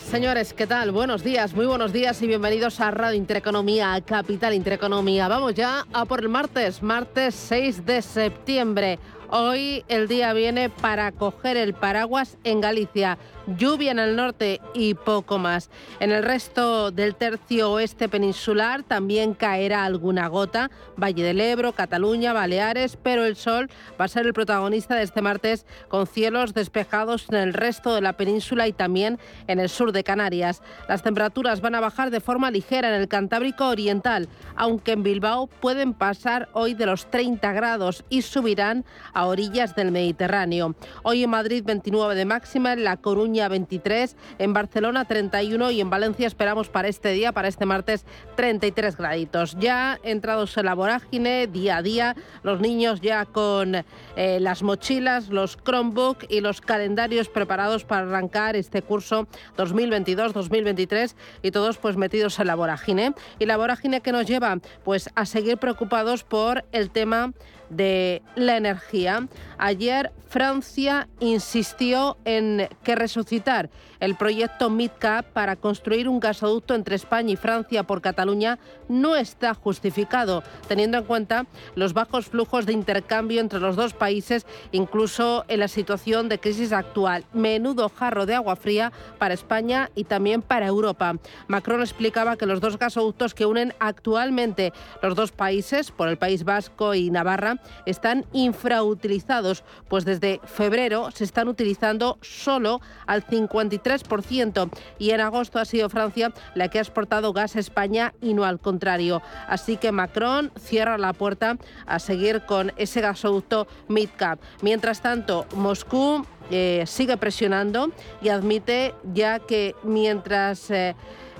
Señores, ¿qué tal? Buenos días, muy buenos días y bienvenidos a Radio Intereconomía, Capital Intereconomía. Vamos ya a por el martes, martes 6 de septiembre. Hoy el día viene para coger el paraguas en Galicia lluvia en el norte y poco más. En el resto del tercio oeste peninsular también caerá alguna gota, Valle del Ebro, Cataluña, Baleares, pero el sol va a ser el protagonista de este martes con cielos despejados en el resto de la península y también en el sur de Canarias. Las temperaturas van a bajar de forma ligera en el Cantábrico Oriental, aunque en Bilbao pueden pasar hoy de los 30 grados y subirán a orillas del Mediterráneo. Hoy en Madrid 29 de máxima, en La Coruña 23, en Barcelona 31 y en Valencia esperamos para este día, para este martes, 33 graditos. Ya entrados en la vorágine, día a día, los niños ya con eh, las mochilas, los Chromebook y los calendarios preparados para arrancar este curso 2022-2023 y todos pues metidos en la vorágine. Y la vorágine que nos lleva pues a seguir preocupados por el tema de la energía. Ayer Francia insistió en que resucitar el proyecto MidCap para construir un gasoducto entre España y Francia por Cataluña no está justificado, teniendo en cuenta los bajos flujos de intercambio entre los dos países, incluso en la situación de crisis actual. Menudo jarro de agua fría para España y también para Europa. Macron explicaba que los dos gasoductos que unen actualmente los dos países, por el País Vasco y Navarra, están infrautilizados, pues desde febrero se están utilizando solo al 53% y en agosto ha sido Francia la que ha exportado gas a España y no al contrario. Así que Macron cierra la puerta a seguir con ese gasoducto MidCap. Mientras tanto, Moscú eh, sigue presionando y admite ya que mientras... Eh,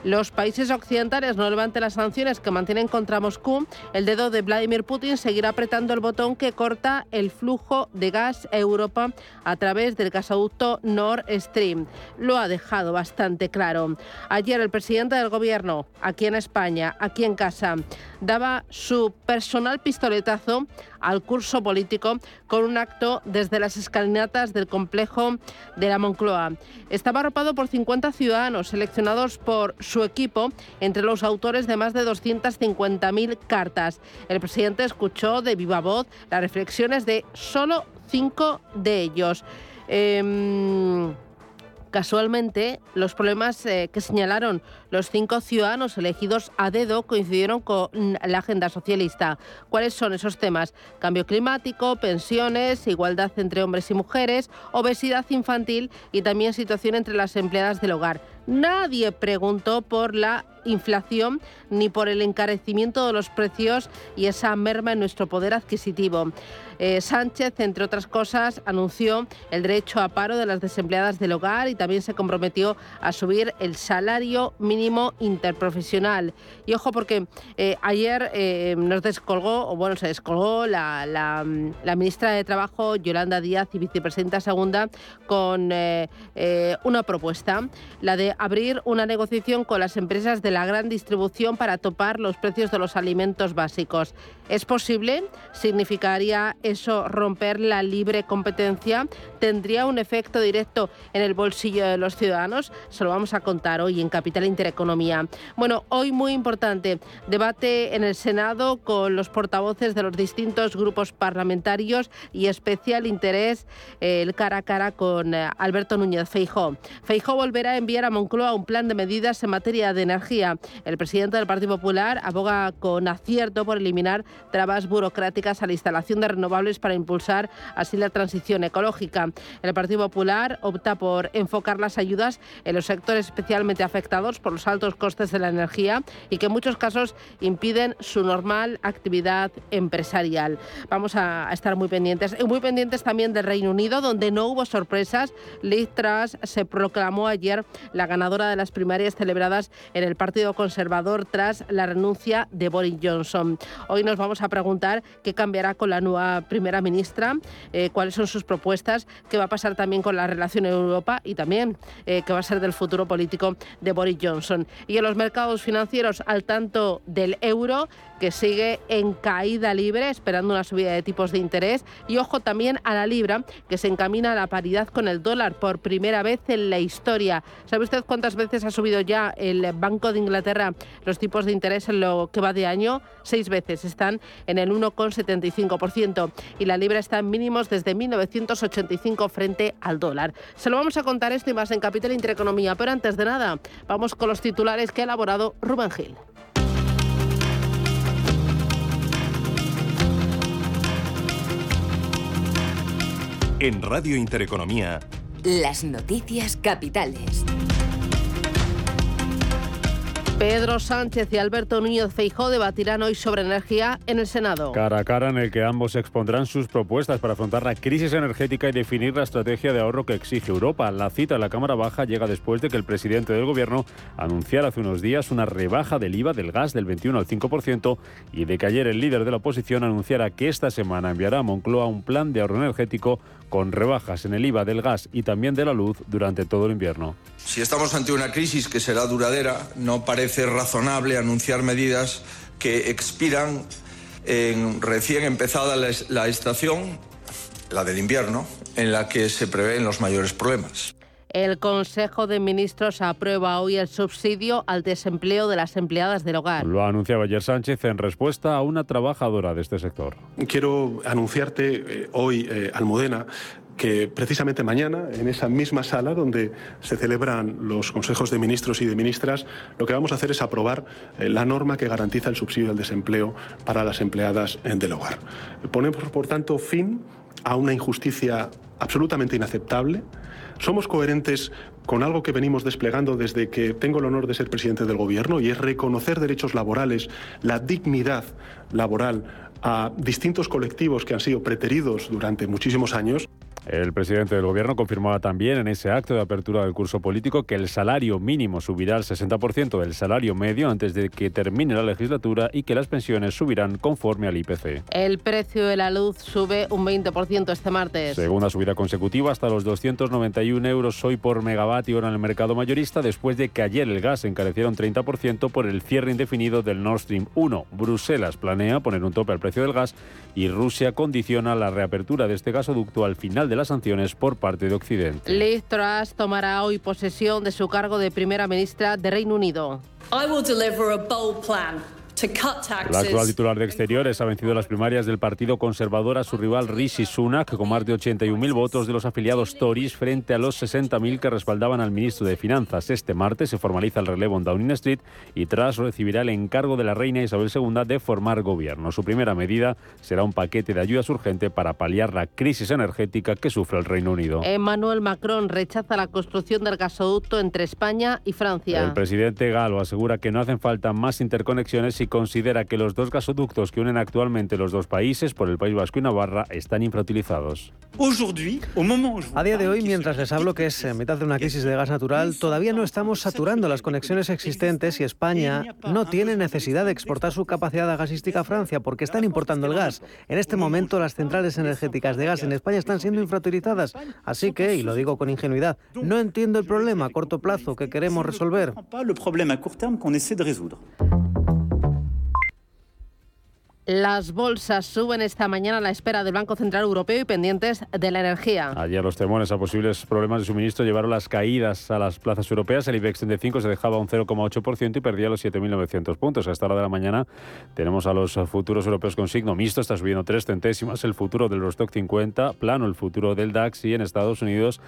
los países occidentales no levanten las sanciones que mantienen contra Moscú, el dedo de Vladimir Putin seguirá apretando el botón que corta el flujo de gas a Europa a través del gasoducto Nord Stream. Lo ha dejado bastante claro. Ayer el presidente del gobierno, aquí en España, aquí en casa, daba su personal pistoletazo al curso político con un acto desde las escalinatas del complejo de la Moncloa. Estaba arropado por 50 ciudadanos seleccionados por su equipo entre los autores de más de 250.000 cartas. El presidente escuchó de viva voz las reflexiones de solo cinco de ellos. Em, Casualmente, los problemas eh, que señalaron los cinco ciudadanos elegidos a dedo coincidieron con la agenda socialista. ¿Cuáles son esos temas? Cambio climático, pensiones, igualdad entre hombres y mujeres, obesidad infantil y también situación entre las empleadas del hogar. Nadie preguntó por la inflación ni por el encarecimiento de los precios y esa merma en nuestro poder adquisitivo. Eh, Sánchez, entre otras cosas, anunció el derecho a paro de las desempleadas del hogar y también se comprometió a subir el salario mínimo interprofesional. Y ojo porque eh, ayer eh, nos descolgó, o bueno, se descolgó la, la, ministra de Trabajo, Yolanda Díaz, y vicepresidenta segunda, con una propuesta, la de abrir una negociación con las empresas de la gran distribución para topar los precios de los alimentos básicos. ¿Es posible? ¿Significaría eso romper la libre competencia? ¿Tendría un efecto directo en el bolsillo de los ciudadanos? Se lo vamos a contar hoy en Capital Intereconomía. Bueno, hoy muy importante, debate en el Senado con los portavoces de los distintos grupos parlamentarios y especial interés eh, el cara a cara con eh, Alberto Núñez Feijó. Feijó volverá a enviar a Moncloa un plan de medidas en materia de energía. El presidente del Partido Popular aboga con acierto por eliminar trabas burocráticas a la instalación de renovables para impulsar así la transición ecológica. El Partido Popular opta por enfocar las ayudas en los sectores especialmente afectados por los altos costes de la energía y que en muchos casos impiden su normal actividad empresarial. Vamos a estar muy pendientes. Y muy pendientes también del Reino Unido, donde no hubo sorpresas. Liz Truss se proclamó ayer la ganadora de las primarias celebradas en el Parlamento Partido Conservador tras la renuncia de Boris Johnson. Hoy nos vamos a preguntar qué cambiará con la nueva primera ministra, eh, cuáles son sus propuestas, qué va a pasar también con la relación en Europa y también eh, qué va a ser del futuro político de Boris Johnson. Y en los mercados financieros al tanto del euro, que sigue en caída libre, esperando una subida de tipos de interés. Y ojo también a la libra, que se encamina a la paridad con el dólar por primera vez en la historia. ¿Sabe usted cuántas veces ha subido ya el Banco de Inglaterra los tipos de interés en lo que va de año? Seis veces. Están en el 1,75%. Y la libra está en mínimos desde 1985 frente al dólar. Se lo vamos a contar esto y más en Capital Intereconomía. Pero antes de nada, vamos con los titulares que ha elaborado Rubén Gil. En Radio Intereconomía. Las noticias capitales. Pedro Sánchez y Alberto Núñez Feijó debatirán hoy sobre energía en el Senado. Cara a cara en el que ambos expondrán sus propuestas para afrontar la crisis energética y definir la estrategia de ahorro que exige Europa. La cita en la Cámara Baja llega después de que el presidente del Gobierno anunciara hace unos días una rebaja del IVA del gas del 21 al 5% y de que ayer el líder de la oposición anunciara que esta semana enviará a Moncloa un plan de ahorro energético con rebajas en el IVA del gas y también de la luz durante todo el invierno. Si estamos ante una crisis que será duradera, no parece razonable anunciar medidas que expiran en recién empezada la, estación, la del invierno, en la que se prevén los mayores problemas. El Consejo de Ministros aprueba hoy el subsidio al desempleo de las empleadas del hogar. Lo anunciaba ayer Sánchez en respuesta a una trabajadora de este sector. Quiero anunciarte eh, hoy, eh, Almudena, que precisamente mañana, en esa misma sala donde se celebran los consejos de ministros y de ministras, lo que vamos a hacer es aprobar eh, la norma que garantiza el subsidio al desempleo para las empleadas del hogar. Ponemos, por tanto, fin a una injusticia absolutamente inaceptable somos coherentes con algo que venimos desplegando desde que tengo el honor de ser presidente del Gobierno y es reconocer derechos laborales, la dignidad laboral a distintos colectivos que han sido preteridos durante muchísimos años. El presidente del Gobierno confirmaba también en ese acto de apertura del curso político que el salario mínimo subirá al 60% del salario medio antes de que termine la legislatura y que las pensiones subirán conforme al IPC. El precio de la luz sube un 20% este martes. Segunda subida consecutiva hasta los 291 euros hoy por megavatio hora en el mercado mayorista después de que ayer el gas encareciera un 30% por el cierre indefinido del Nord Stream 1. Bruselas planea poner un tope al precio del gas y Rusia condiciona la reapertura de este gasoducto al final de las sanciones por parte de Occidente. Liz Truss tomará hoy posesión de su cargo de primera ministra de Reino Unido. I will deliver a bold plan la actual titular de Exteriores ha vencido las primarias del Partido Conservador a su rival Rishi Sunak con más de 81.000 votos de los afiliados Tories frente a los 60.000 que respaldaban al ministro de Finanzas. Este martes se formaliza el relevo en Downing Street y tras recibirá el encargo de la reina Isabel II de formar gobierno. Su primera medida será un paquete de ayudas urgente para paliar la crisis energética que sufre el Reino Unido. Emmanuel Macron rechaza la construcción del gasoducto entre España y Francia. El presidente galo asegura que no hacen falta más interconexiones y considera que los dos gasoductos que unen actualmente los dos países por el País Vasco y Navarra están infrautilizados. A día de hoy, mientras les hablo que es en mitad de una crisis de gas natural, todavía no estamos saturando las conexiones existentes y España no tiene necesidad de exportar su capacidad gasística a Francia porque están importando el gas. En este momento las centrales energéticas de gas en España están siendo infrautilizadas. Así que, y lo digo con ingenuidad, no entiendo el problema a corto plazo que queremos resolver. Las bolsas suben esta mañana a la espera del Banco Central Europeo y pendientes de la energía. Ayer los temores a posibles problemas de suministro llevaron las caídas a las plazas europeas. El IBEX 35 se dejaba un 0,8% y perdía los 7.900 puntos. A esta hora de la mañana tenemos a los futuros europeos con signo mixto. Está subiendo tres centésimas el futuro del Eurostock 50, plano el futuro del DAX y en Estados Unidos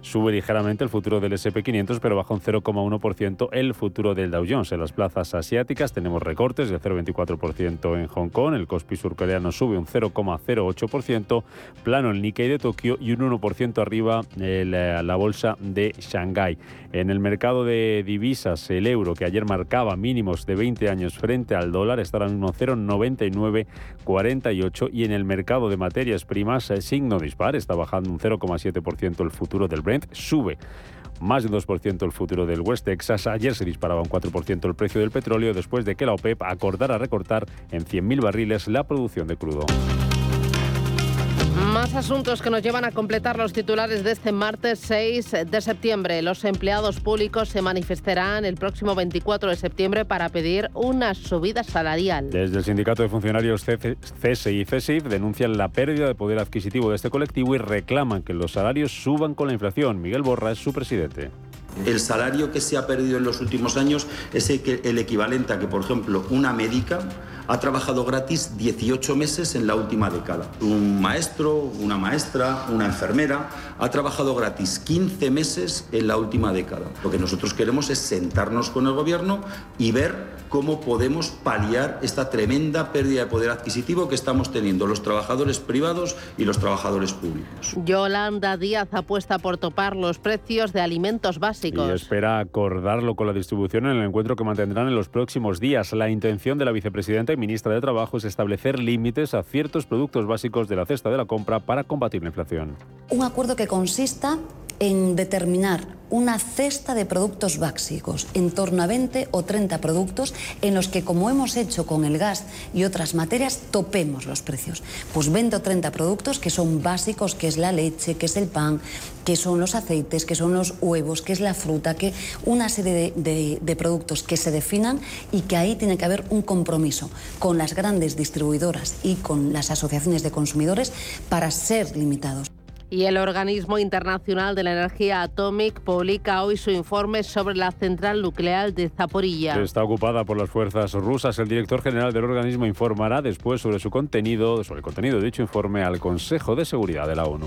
sube ligeramente el futuro del SP500, pero baja un 0,1% el futuro del Dow Jones. En las plazas asiáticas tenemos recortes del 0,24% en Hong Kong el Kospi surcoreano sube un 0,08%, plano el Nikkei de Tokio y un 1% arriba la bolsa de Shanghái. En el mercado de divisas, el euro, que ayer marcaba mínimos de 20 años frente al dólar, está ahora mismo 0,9948 y en el mercado de materias primas, signo dispar, está bajando un 0,7% el futuro del Brent, sube más de un 2% el futuro del West Texas. Ayer se disparaba un 4% el precio del petróleo después de que la OPEP acordara recortar en 100.000 barriles la producción de crudo. Más asuntos que nos llevan a completar los titulares de este martes 6 de septiembre. Los empleados públicos se manifestarán el próximo 24 de septiembre para pedir una subida salarial. Desde el Sindicato de Funcionarios CESE y CESIF denuncian la pérdida de poder adquisitivo de este colectivo y reclaman que los salarios suban con la inflación. Miguel Borra es su presidente. El salario que se ha perdido en los últimos años es el equivalente a que, por ejemplo, una médica ha trabajado gratis 18 meses en la última década. Un maestro, una maestra, una enfermera ha trabajado gratis 15 meses en la última década. Lo que nosotros queremos es sentarnos con el gobierno y ver cómo podemos paliar esta tremenda pérdida de poder adquisitivo que estamos teniendo los trabajadores privados y los trabajadores públicos. Yolanda Díaz apuesta por topar los precios de alimentos básicos. Y espera acordarlo con la distribución en el encuentro que mantendrán en los próximos días. La intención de la vicepresidenta y ministra de Trabajo es establecer límites a ciertos productos básicos de la cesta de la compra para combatir la inflación. Un acuerdo que consista en determinar una cesta de productos básicos, en torno a 20 o 30 productos en los que, como hemos hecho con el gas y otras materias, topemos los precios. Pues 20 o 30 productos que son básicos, que es la leche, que es el pan, que son los aceites, que son los huevos, que es la fruta, que una serie de, de productos que se definan y que ahí tiene que haber un compromiso con las grandes distribuidoras y con las asociaciones de consumidores para ser limitados. Y el Organismo Internacional de la Energía Atómica publica hoy su informe sobre la central nuclear de Zaporilla. Está ocupada por las fuerzas rusas. El director general del organismo informará después sobre su contenido, sobre el contenido de dicho informe al Consejo de Seguridad de la ONU.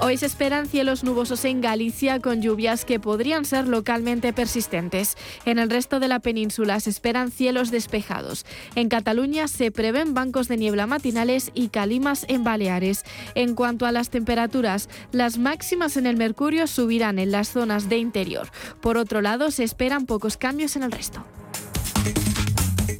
Hoy se esperan cielos nubosos en Galicia con lluvias que podrían ser localmente persistentes. En el resto de la península se esperan cielos despejados. En Cataluña se prevén bancos de niebla matinales y calimas en Baleares. En cuanto a las temperaturas, las máximas en el Mercurio subirán en las zonas de interior. Por otro lado, se esperan pocos cambios en el resto.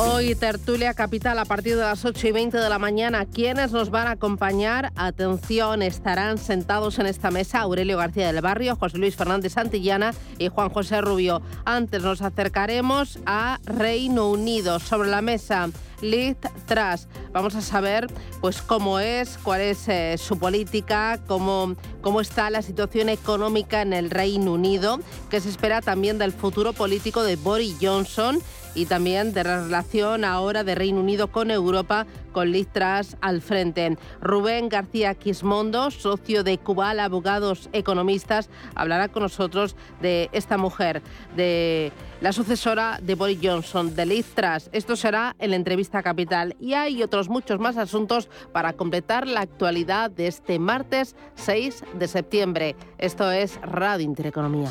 Hoy tertulia capital a partir de las 8 y 20 de la mañana. ¿Quiénes nos van a acompañar? Atención, estarán sentados en esta mesa Aurelio García del Barrio, José Luis Fernández Santillana y Juan José Rubio. Antes nos acercaremos a Reino Unido. Sobre la mesa, Liz Truss. Vamos a saber pues cómo es, cuál es eh, su política, cómo, cómo está la situación económica en el Reino Unido, qué se espera también del futuro político de Boris Johnson y también de la relación ahora de Reino Unido con Europa con Liz Truss al frente. Rubén García Quismondo, socio de Cubal Abogados Economistas, hablará con nosotros de esta mujer, de la sucesora de Boris Johnson, de Liz Truss. Esto será en la entrevista capital y hay otros muchos más asuntos para completar la actualidad de este martes 6 de septiembre. Esto es Radio Intereconomía.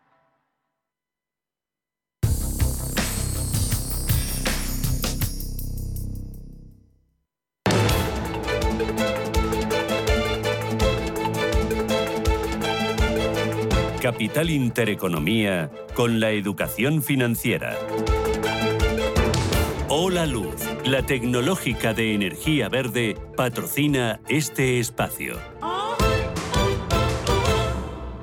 Capital Intereconomía con la educación financiera. Hola Luz, la tecnológica de energía verde, patrocina este espacio.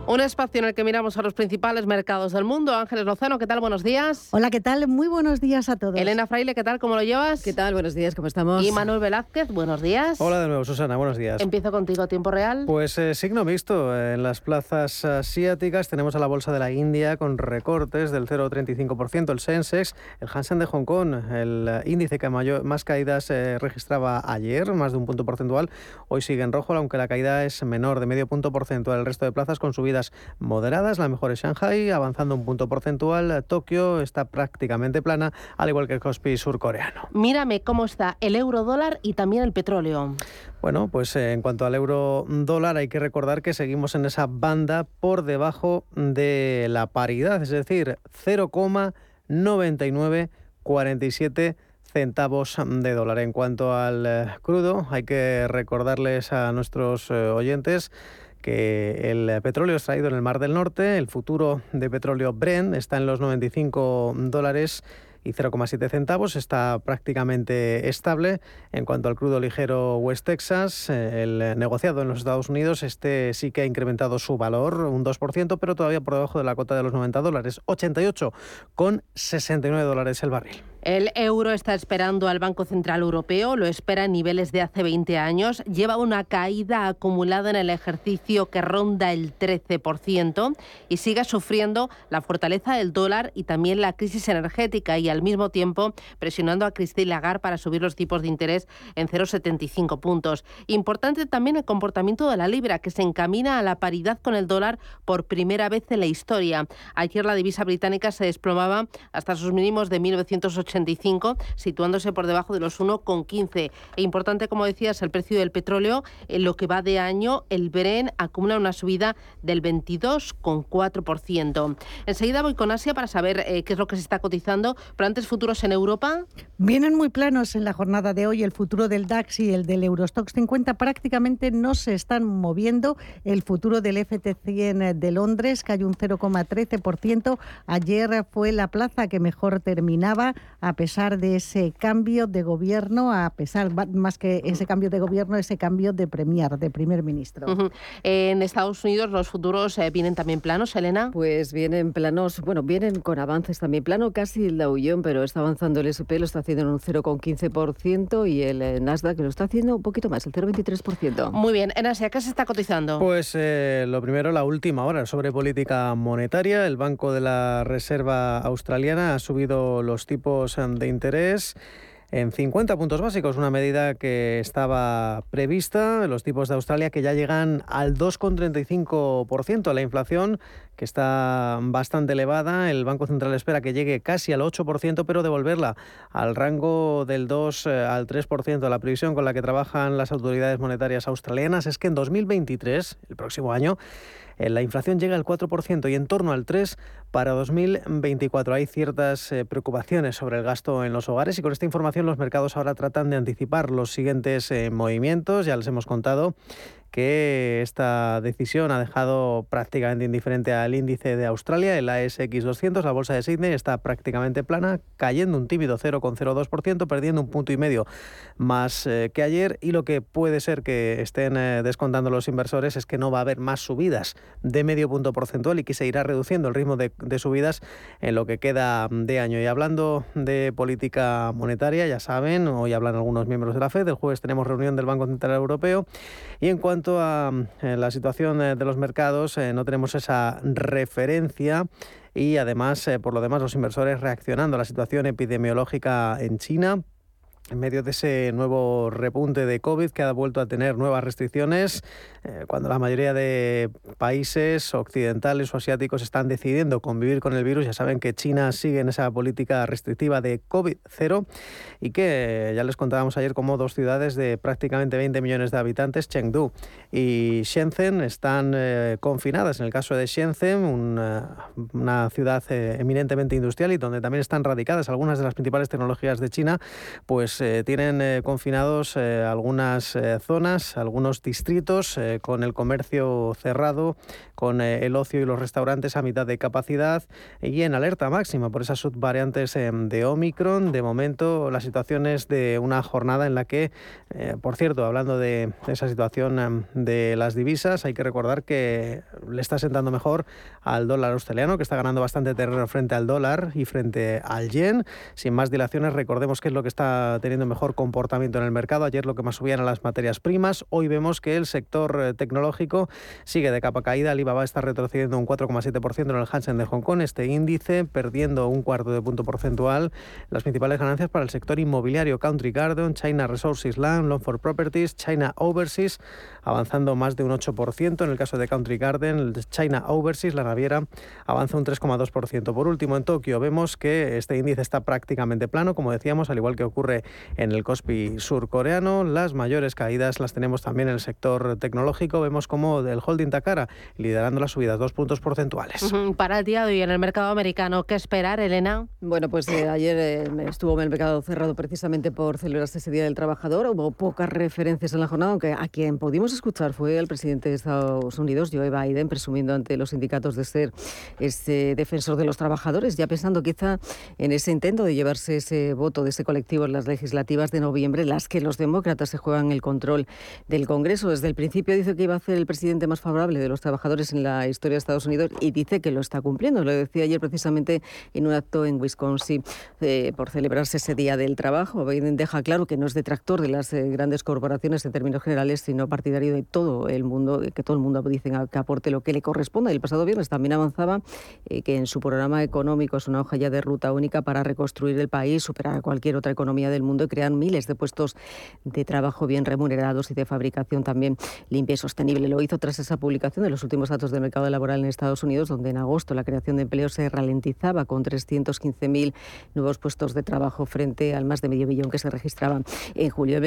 Un espacio en el que miramos a los principales mercados del mundo. Ángeles Lozano, ¿qué tal? Buenos días. Hola, ¿qué tal? Muy buenos días a todos. Elena Fraile, ¿qué tal? ¿Cómo lo llevas? ¿Qué tal? Buenos días, ¿cómo estamos? Y Manuel Velázquez, buenos días. Hola de nuevo, Susana, buenos días. Empiezo contigo a tiempo real. Pues eh, signo mixto. En las plazas asiáticas tenemos a la bolsa de la India con recortes del 0,35%, el Sensex, el Hansen de Hong Kong, el eh, índice que mayor, más caídas eh, registraba ayer, más de un punto porcentual, hoy sigue en rojo, aunque la caída es menor de medio punto porcentual. El resto de plazas con subidas moderadas la mejor es Shanghai, avanzando un punto porcentual. Tokio está prácticamente plana, al igual que el Kospi surcoreano. Mírame cómo está el euro dólar y también el petróleo. Bueno, pues eh, en cuanto al euro dólar hay que recordar que seguimos en esa banda por debajo de la paridad, es decir, 0,9947 centavos de dólar. En cuanto al eh, crudo, hay que recordarles a nuestros eh, oyentes que el petróleo extraído en el Mar del Norte, el futuro de petróleo Brent, está en los 95 dólares y 0,7 centavos. Está prácticamente estable. En cuanto al crudo ligero West Texas, eh, el negociado en los Estados Unidos, este sí que ha incrementado su valor un 2%, pero todavía por debajo de la cota de los 90 dólares. 88 con 69 dólares el barril. El euro está esperando al Banco Central Europeo, lo espera en niveles de hace 20 años, lleva una caída acumulada en el ejercicio que ronda el 13% y sigue sufriendo la fortaleza del dólar y también la crisis energética y al mismo tiempo presionando a Christine Lagarde para subir los tipos de interés en 0,75 puntos. Importante también el comportamiento de la libra que se encamina a la paridad con el dólar por primera vez en la historia. Ayer la divisa británica se desplomaba hasta sus mínimos de 1980 85, situándose por debajo de los 1,15. E importante, como decías, el precio del petróleo. En lo que va de año, el Bren acumula una subida del 22,4%. Enseguida voy con Asia para saber eh, qué es lo que se está cotizando. Pero antes, futuros en Europa. Vienen muy planos en la jornada de hoy. El futuro del DAX y el del Eurostox 50 prácticamente no se están moviendo. El futuro del FT100 de Londres cayó un 0,13%. Ayer fue la plaza que mejor terminaba a pesar de ese cambio de gobierno, a pesar más que ese cambio de gobierno, ese cambio de premier, de primer ministro. En Estados Unidos los futuros eh, vienen también planos, Elena. Pues vienen planos, bueno, vienen con avances también plano, casi el Dow Jones, pero está avanzando el S&P, lo está haciendo en un 0,15% y el eh, Nasdaq lo está haciendo un poquito más, el 0,23%. Muy bien, en Asia, ¿qué se está cotizando? Pues eh, lo primero, la última hora sobre política monetaria. El Banco de la Reserva Australiana ha subido los tipos de interés en 50 puntos básicos, una medida que estaba prevista, los tipos de Australia que ya llegan al 2,35%, la inflación que está bastante elevada, el Banco Central espera que llegue casi al 8%, pero devolverla al rango del 2 eh, al 3%. La previsión con la que trabajan las autoridades monetarias australianas es que en 2023, el próximo año, eh, la inflación llega al 4% y en torno al 3% para 2024. Hay ciertas eh, preocupaciones sobre el gasto en los hogares y con esta información los mercados ahora tratan de anticipar los siguientes movimientos. Ya les hemos contado que esta decisión ha dejado prácticamente indiferente al índice de Australia, el ASX 200, la bolsa de Sydney está prácticamente plana, cayendo un tímido 0,02%, perdiendo un punto y medio más eh, que ayer. Y lo que puede ser que estén eh, descontando los inversores es que no va a haber más subidas de medio punto porcentual y que se irá reduciendo el ritmo de, de subidas en lo que queda de año. Y hablando de política monetaria, ya saben, hoy hablan algunos miembros de la FED, el jueves tenemos reunión del Banco Central Europeo. Y en cuanto cuanto a eh, la situación eh, de los mercados, eh, no tenemos esa referencia y además, por lo demás, los inversores reaccionando a la situación epidemiológica en China en medio de ese nuevo repunte de COVID que ha vuelto a tener nuevas restricciones, eh, cuando la mayoría de países occidentales o asiáticos están decidiendo convivir con el virus, ya saben que China sigue en esa política restrictiva de COVID-0 y que ya les contábamos ayer como dos ciudades de prácticamente 20 millones de habitantes, Chengdu y Shenzhen, están eh, confinadas. En el caso de Shenzhen, una, una ciudad eh, eminentemente industrial y donde también están radicadas algunas de las principales tecnologías de China, pues tienen confinados algunas zonas, algunos distritos con el comercio cerrado, con el ocio y los restaurantes a mitad de capacidad y en alerta máxima por esas subvariantes de Omicron. De momento, la situación es de una jornada en la que, eh, por cierto, hablando de esa situación em, de las divisas, hay que recordar que le está sentando mejor al dólar australiano, que está ganando bastante terreno frente al dólar y frente al yen. Sin más dilaciones, recordemos que es lo que está teniendo mejor comportamiento en el mercado. Ayer lo que más subían a las materias primas. Hoy vemos que el sector eh, tecnológico sigue de capa caída. Alibaba está retrocediendo un 4,7% en el Hansen de Hong Kong. Este índice perdiendo un cuarto de punto porcentual. Las principales ganancias para el sector inmobiliario Country Garden, China Resources Land, Longford Properties, China Overseas, avanzando más de un 8%. En el caso de Country Garden, China Overseas, la naviera, avanza un 3,2%. Por último, en Tokio vemos que este índice está prácticamente plano, como decíamos, al igual que ocurre en el Kospi surcoreano. Las mayores caídas las tenemos también en el sector tecnológico. Vemos como del holding Takara liderando las subidas, dos puntos porcentuales. Para el día de hoy en el mercado americano, ¿qué esperar, Elena? Bueno, pues eh, ayer eh, estuvo el mercado cerrado precisamente por celebrarse ese Día del Trabajador. Hubo pocas referencias en la jornada, aunque a quien pudimos escuchar fue el presidente de Estados Unidos, Joe Biden, presumiendo ante los sindicatos de ser ese defensor de los trabajadores, ya pensando quizá en ese intento de llevarse ese voto de ese colectivo en las legislativas de noviembre, las que los demócratas se juegan el control del Congreso. Desde el principio dice que iba a ser el presidente más favorable de los trabajadores en la historia de Estados Unidos y dice que lo está cumpliendo. Lo decía ayer precisamente en un acto en Wisconsin eh, por celebrarse ese Día del Trabajo. Biden deja claro que no es detractor de las eh, grandes corporaciones en términos generales, sino partidario de todo el mundo, que todo el mundo dicen que aporte lo que le corresponda. El pasado viernes también avanzaba eh, que en su programa económico es una hoja ya de ruta única para reconstruir el país, superar a cualquier otra economía del mundo y crear miles de puestos de trabajo bien remunerados y de fabricación también limpia y sostenible. Lo hizo tras esa publicación de los últimos datos del mercado laboral en Estados Unidos, donde en agosto la creación de empleo se ralentizaba con 315.000 nuevos puestos de trabajo frente al más de medio millón que se registraban en julio.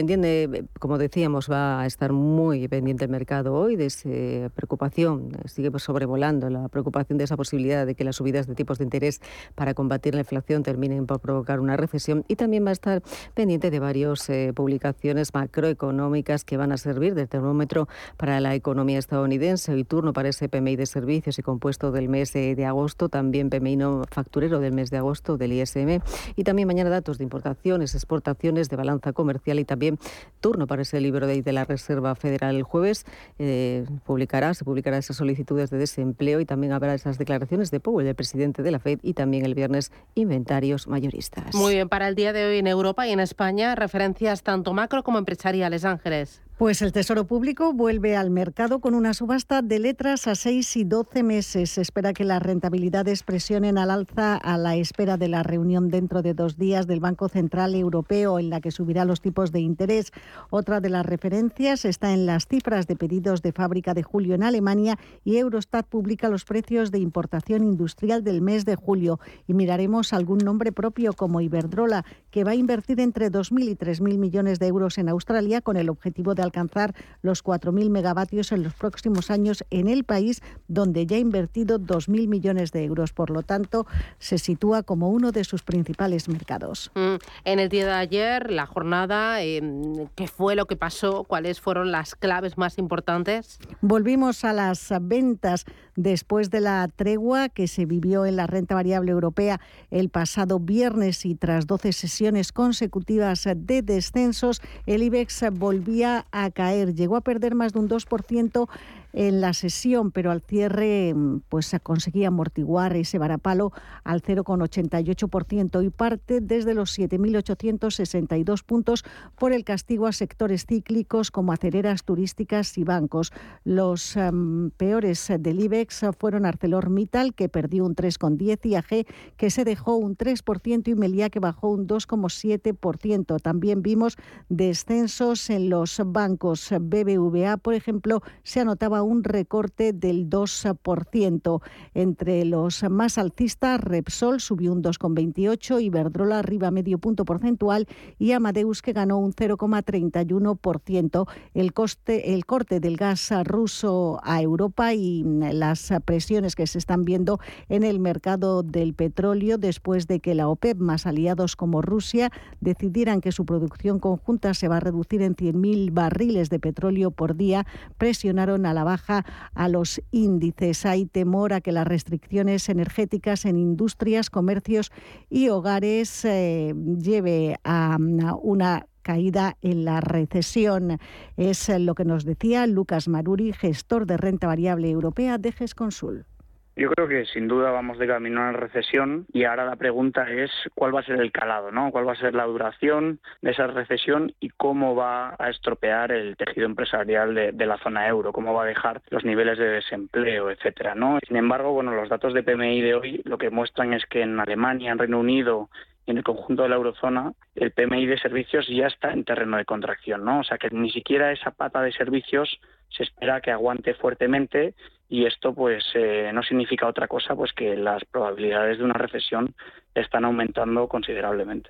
Como decíamos, va a estar muy pendiente el mercado hoy de esa preocupación, sigue sobrevolando la preocupación de esa posibilidad de que las subidas de tipos de interés para combatir la inflación terminen por provocar una recesión y también va a estar pendiente de varias eh, publicaciones macroeconómicas que van a servir de termómetro para la economía estadounidense. Hoy turno para ese PMI de servicios y compuesto del mes de, agosto, también PMI no facturero del mes de agosto del ISM y también mañana datos de importaciones, exportaciones, de balanza comercial y también turno para ese libro de, de la Reserva Federal el jueves. Eh, publicará, se publicará esas solicitudes de desempleo y también habrá esas declaraciones de Powell, el presidente de la Fed, y también el viernes inventarios mayoristas. Muy bien, para el día de hoy en Europa y en España, referencias tanto macro como empresariales. Ángeles. Pues el Tesoro Público vuelve al mercado con una subasta de letras a 6 y 12 meses. Se espera que las rentabilidades presionen al alza a la espera de la reunión dentro de dos días del Banco Central Europeo, en la que subirá los tipos de interés. Otra de las referencias está en las cifras de pedidos de fábrica de julio en Alemania y Eurostat publica los precios de importación industrial del mes de julio. Y miraremos algún nombre propio como Iberdrola, que va a invertir entre 2.000 y 3.000 millones de euros en Australia con el objetivo de alcanzar los 4.000 megavatios en los próximos años en el país, donde ya ha invertido 2.000 millones de euros. Por lo tanto, se sitúa como uno de sus principales mercados. Mm, en el día de ayer, la jornada, em, ¿qué fue lo que pasó? ¿Cuáles fueron las claves más importantes? Volvimos a las ventas después de la tregua que se vivió en la renta variable europea el pasado viernes y tras 12 sesiones consecutivas de descensos, el IBEX volvía a caer. Llegó a perder más de un 2% en la sesión, pero al cierre mm, pues conseguía amortiguar ese varapalo al 0,88% y parte desde los 7.862 puntos por el castigo a sectores cíclicos como acereras turísticas y bancos. Los em, peores del IBEX fueron ArcelorMittal, que perdió un 3,10, y AG, que se dejó un 3% y Meliá, que bajó un 2,7%. También vimos descensos en los bancos. BBVA, por ejemplo, se anotaba un recorte del 2%. Entre los más alcistas, Repsol subió un 2,28, Iberdrola arriba medio punto porcentual y Amadeus que ganó un 0,31%. El, el corte del gas ruso a Europa y las presiones que se están viendo en el mercado del petróleo después de que la OPEP más aliados como Rusia decidieran que su producción conjunta se va a reducir en 100.000 barriles de petróleo por día, presionaron a la baja a los índices. Hay temor a que las restricciones energéticas en industrias, comercios y hogares eh, lleve a una caída en la recesión. Es lo que nos decía Lucas Maruri, gestor de renta variable europea de GESConsul. Yo creo que sin duda vamos de camino a la recesión y ahora la pregunta es cuál va a ser el calado, ¿no? ¿Cuál va a ser la duración de esa recesión y cómo va a estropear el tejido empresarial de, la zona euro, cómo va a dejar los niveles de desempleo, etcétera, ¿no? Sin embargo, bueno, los datos de PMI de hoy lo que muestran es que en Alemania, en Reino Unido en el conjunto de la eurozona, el PMI de servicios ya está en terreno de contracción, ¿no? O sea que ni siquiera esa pata de servicios se espera que aguante fuertemente y esto pues eh, no significa otra cosa pues que las probabilidades de una recesión están aumentando considerablemente.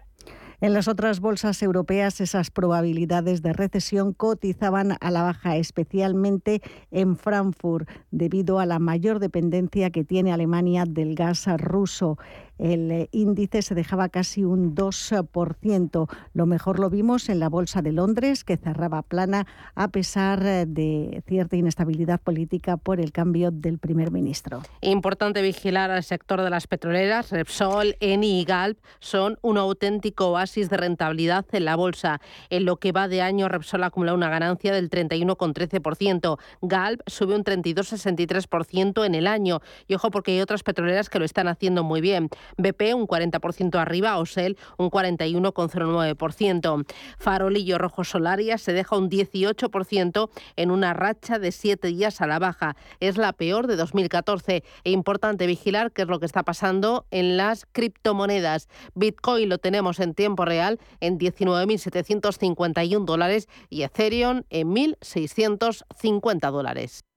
En las otras bolsas europeas esas probabilidades de recesión cotizaban a la baja, especialmente en Frankfurt, debido a la mayor dependencia que tiene Alemania del gas ruso el eh, índice se dejaba casi un 2%. Lo mejor lo vimos en la Bolsa de Londres, que cerraba plana a pesar eh, de cierta inestabilidad política por el cambio del primer ministro. Importante vigilar al sector de las petroleras. Repsol, Eni y Galp son un auténtico oasis de rentabilidad en la bolsa. En lo que va de año, Repsol acumula una ganancia del 31,13%. Galp sube un 32,63% en el año. Y ojo porque hay otras petroleras que lo están haciendo muy bien. BP un 40% arriba, Osel un 41,09%. Farolillo Rojo Solaria se deja un 18% en una racha de siete días a la baja. Es la peor de 2014. E importante vigilar qué es lo que está pasando en las criptomonedas. Bitcoin lo tenemos en tiempo real en 19.751 dólares y Ethereum en 1.650 dólares.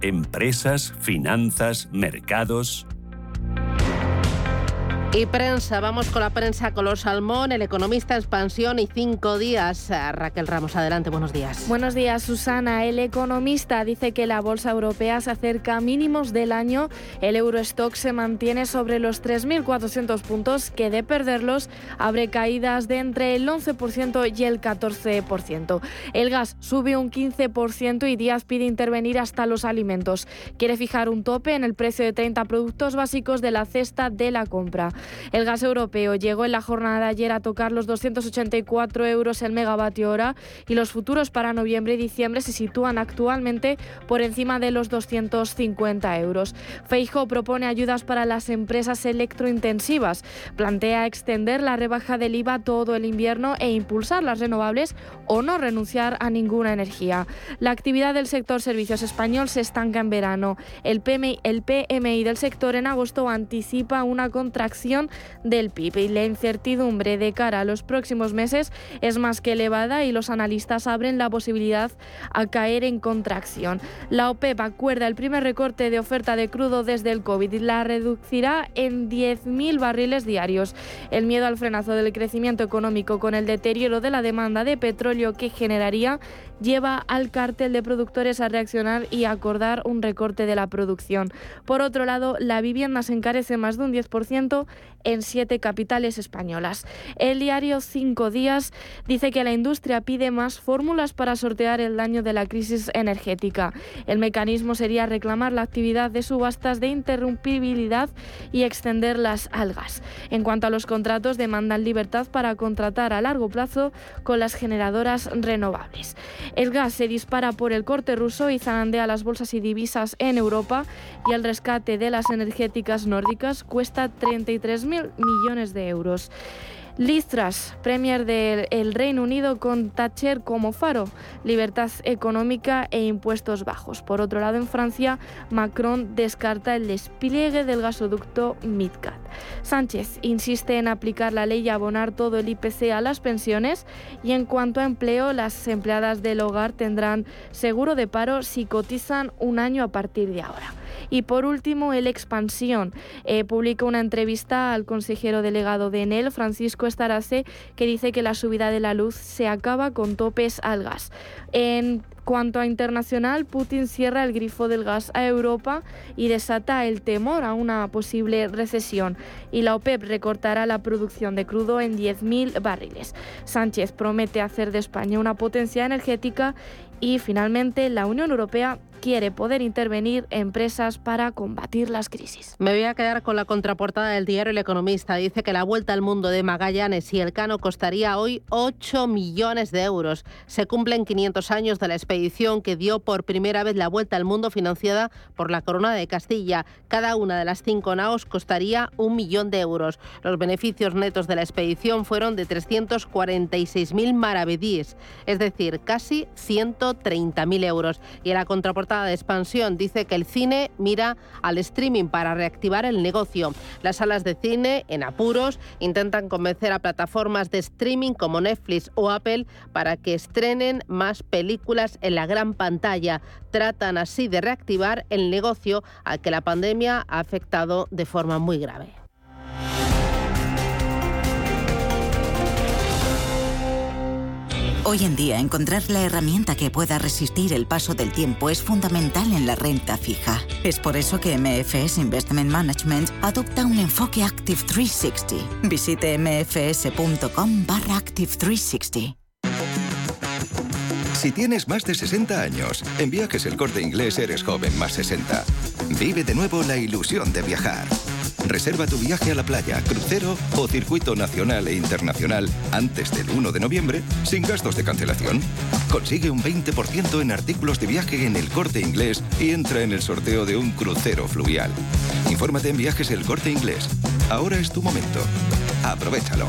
empresas, finanzas, mercados. Y prensa, vamos con la prensa color salmón, el economista expansión y cinco días. Eh, Raquel Ramos, adelante, buenos días. Buenos días, Susana. El economista dice que la bolsa europea se acerca a mínimos del año. El Eurostock se mantiene sobre los 3.400 puntos, que de perderlos abre caídas de entre el 11% y el 14%. El gas sube un 15% y Díaz pide intervenir hasta los alimentos. Quiere fijar un tope en el precio de 30 productos básicos de la cesta de la compra. El gas europeo llegó en la jornada de ayer a tocar los 284 euros el megavatio hora y los futuros para noviembre y diciembre se sitúan actualmente por encima de los 250 euros. Feijo propone ayudas para las empresas electrointensivas. Plantea extender la rebaja del IVA todo el invierno e impulsar las renovables o no renunciar a ninguna energía. La actividad del sector servicios español se estanca en verano. El PMI, el PMI del sector en agosto anticipa una contracción del PIB y la incertidumbre de cara a los próximos meses es más que elevada y los analistas abren la posibilidad a caer en contracción. La OPEP acuerda el primer recorte de oferta de crudo desde el COVID y la reducirá en 10.000 barriles diarios. El miedo al frenazo del crecimiento económico con el deterioro de la demanda de petróleo que generaría lleva al cártel de productores a reaccionar y acordar un recorte de la producción. Por otro lado, la vivienda se encarece más de un 10% en siete capitales españolas. El diario Cinco Días dice que la industria pide más fórmulas para sortear el daño de la crisis energética. El mecanismo sería reclamar la actividad de subastas de interrumpibilidad y extenderlas al gas. En cuanto a los contratos, demandan libertad para contratar a largo plazo con las generadoras renovables. El gas se dispara por el corte ruso y zarandea las bolsas y divisas en Europa y el rescate de las energéticas nórdicas cuesta 33.000 millones de euros. Listras, Premier del Reino Unido con Thatcher como faro, libertad económica e impuestos bajos. Por otro lado, en Francia, Macron descarta el despliegue del gasoducto Midcat. Sánchez insiste en aplicar la ley y abonar todo el IPC a las pensiones y en cuanto a empleo, las empleadas del hogar tendrán seguro de paro si cotizan un año a partir de ahora. Y por último, el Expansión eh, publica una entrevista al consejero delegado de Enel, Francisco Estarace, que dice que la subida de la luz se acaba con topes al gas. En cuanto a internacional, Putin cierra el grifo del gas a Europa y desata el temor a una posible recesión. Y la OPEP recortará la producción de crudo en 10.000 barriles. Sánchez promete hacer de España una potencia energética y finalmente la Unión Europea quiere poder intervenir empresas para combatir las crisis. Me voy a quedar con la contraportada del diario El Economista. Dice que la vuelta al mundo de Magallanes y Elcano costaría hoy 8 millones de euros. Se cumplen 500 años de la expedición que dio por primera vez la vuelta al mundo financiada por la Corona de Castilla. Cada una de las cinco naos costaría un millón de euros. Los beneficios netos de la expedición fueron de 346.000 maravedíes, es decir, casi 130.000 euros. Y en la contraportada de expansión dice que el cine mira al streaming para reactivar el negocio. Las salas de cine, en apuros, intentan convencer a plataformas de streaming como Netflix o Apple para que estrenen más películas en la gran pantalla. Tratan así de reactivar el negocio al que la pandemia ha afectado de forma muy grave. Hoy en día, encontrar la herramienta que pueda resistir el paso del tiempo es fundamental en la renta fija. Es por eso que MFS Investment Management adopta un enfoque Active 360. Visite mfs.com barra Active 360. Si tienes más de 60 años, en Viajes El Corte Inglés eres joven más 60. Vive de nuevo la ilusión de viajar. Reserva tu viaje a la playa, crucero o circuito nacional e internacional antes del 1 de noviembre sin gastos de cancelación. Consigue un 20% en artículos de viaje en el corte inglés y entra en el sorteo de un crucero fluvial. Infórmate en viajes el corte inglés. Ahora es tu momento. Aprovechalo.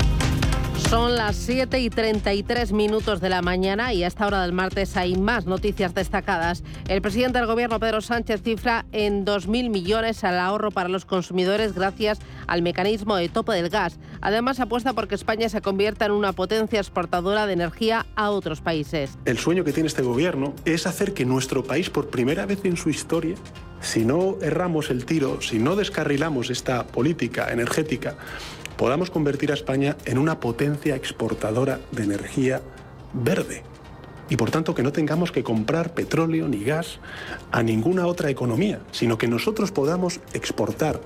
Son las 7 y 33 minutos de la mañana y a esta hora del martes hay más noticias destacadas. El presidente del Gobierno, Pedro Sánchez, cifra en 2.000 millones al ahorro para los consumidores gracias al mecanismo de tope del gas. Además, apuesta por que España se convierta en una potencia exportadora de energía a otros países. El sueño que tiene este Gobierno es hacer que nuestro país, por primera vez en su historia, si no erramos el tiro, si no descarrilamos esta política energética, podamos convertir a España en una potencia exportadora de energía verde. Y por tanto que no tengamos que comprar petróleo ni gas a ninguna otra economía, sino que nosotros podamos exportar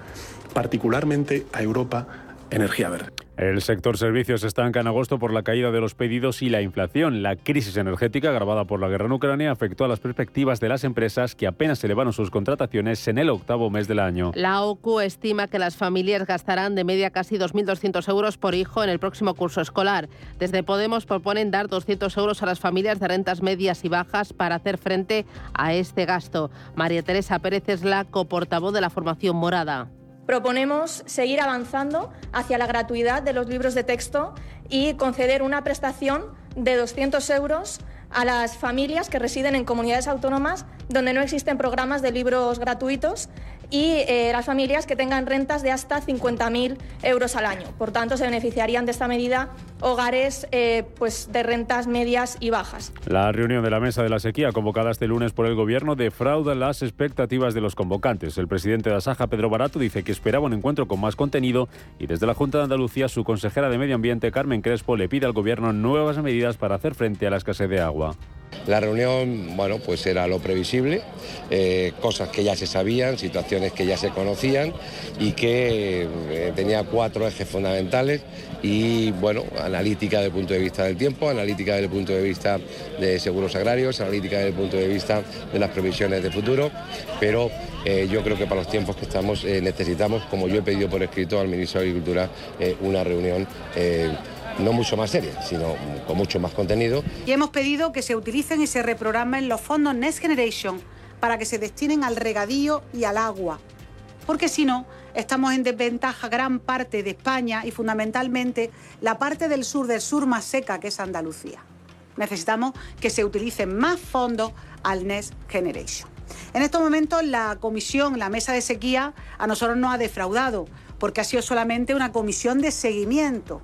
particularmente a Europa energía verde. El sector servicios estanca en agosto por la caída de los pedidos y la inflación. La crisis energética agravada por la guerra en Ucrania afectó a las perspectivas de las empresas que apenas elevaron sus contrataciones en el octavo mes del año. La OCU estima que las familias gastarán de media casi 2.200 euros por hijo en el próximo curso escolar. Desde Podemos proponen dar 200 euros a las familias de rentas medias y bajas para hacer frente a este gasto. María Teresa Pérez es la coportavoz de la formación morada. Proponemos seguir avanzando hacia la gratuidad de los libros de texto y conceder una prestación de 200 euros a las familias que residen en comunidades autónomas donde no existen programas de libros gratuitos y eh, las familias que tengan rentas de hasta 50.000 euros al año. Por tanto, se beneficiarían de esta medida hogares eh, pues, de rentas medias y bajas. La reunión de la mesa de la sequía convocada este lunes por el Gobierno defrauda las expectativas de los convocantes. El presidente de Asaja, Pedro Barato, dice que esperaba un encuentro con más contenido y desde la Junta de Andalucía su consejera de Medio Ambiente, Carmen Crespo, le pide al Gobierno nuevas medidas para hacer frente a la escasez de agua. La reunión, bueno, pues era lo previsible, eh, cosas que ya se sabían, situaciones que ya se conocían y que eh, tenía cuatro ejes fundamentales y, bueno, analítica desde el punto de vista del tiempo, analítica desde el punto de vista de seguros agrarios, analítica desde el punto de vista de las previsiones de futuro, pero eh, yo creo que para los tiempos que estamos necesitamos, como yo he pedido por escrito al ministro de Agricultura, una reunión no mucho más seria, sino con mucho más contenido. Y hemos pedido que se utilicen y se reprogramen los fondos Next Generation para que se destinen al regadío y al agua. Porque si no, estamos en desventaja gran parte de España y fundamentalmente la parte del sur del sur más seca que es Andalucía. Necesitamos que se utilicen más fondos al Next Generation. En estos momentos la comisión, la mesa de sequía, a nosotros nos ha defraudado porque ha sido solamente una comisión de seguimiento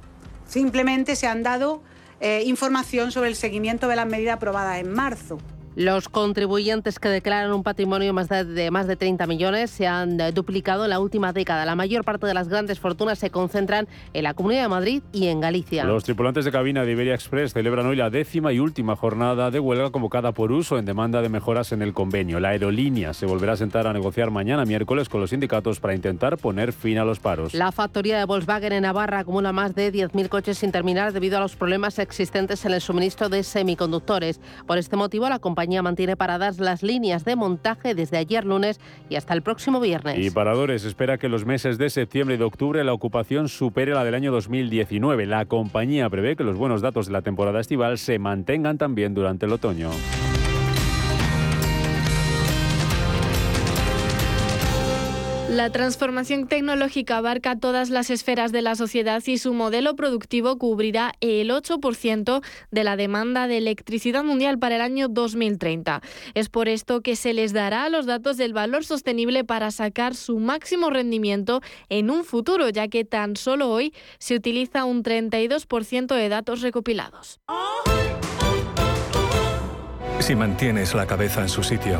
Simplemente se han dado eh, información sobre el seguimiento de las medidas aprobadas en marzo. Los contribuyentes que declaran un patrimonio más de, más de 30 millones se han duplicado en la última década. La mayor parte de las grandes fortunas se concentran en la Comunidad de Madrid y en Galicia. Los tripulantes de cabina de Iberia Express celebran hoy la décima y última jornada de huelga convocada por uso en demanda de mejoras en el convenio. La aerolínea se volverá a sentar a negociar mañana miércoles con los sindicatos para intentar poner fin a los paros. La factoría de Volkswagen en Navarra acumula más de 10.000 coches sin terminar debido a los problemas existentes en el suministro de semiconductores. Por este motivo, la compañía compañía mantiene paradas las líneas de montaje desde ayer lunes y hasta el próximo viernes. Y Paradores espera que los meses de septiembre y de octubre la ocupación supere la del año 2019. La compañía prevé que los buenos datos de la temporada estival se mantengan también durante el otoño. La transformación tecnológica abarca todas las esferas de la sociedad y su modelo productivo cubrirá el 8% de la demanda de electricidad mundial para el año 2030. Es por esto que se les dará los datos del valor sostenible para sacar su máximo rendimiento en un futuro, ya que tan solo hoy se utiliza un 32% de datos recopilados. Si mantienes la cabeza en su sitio,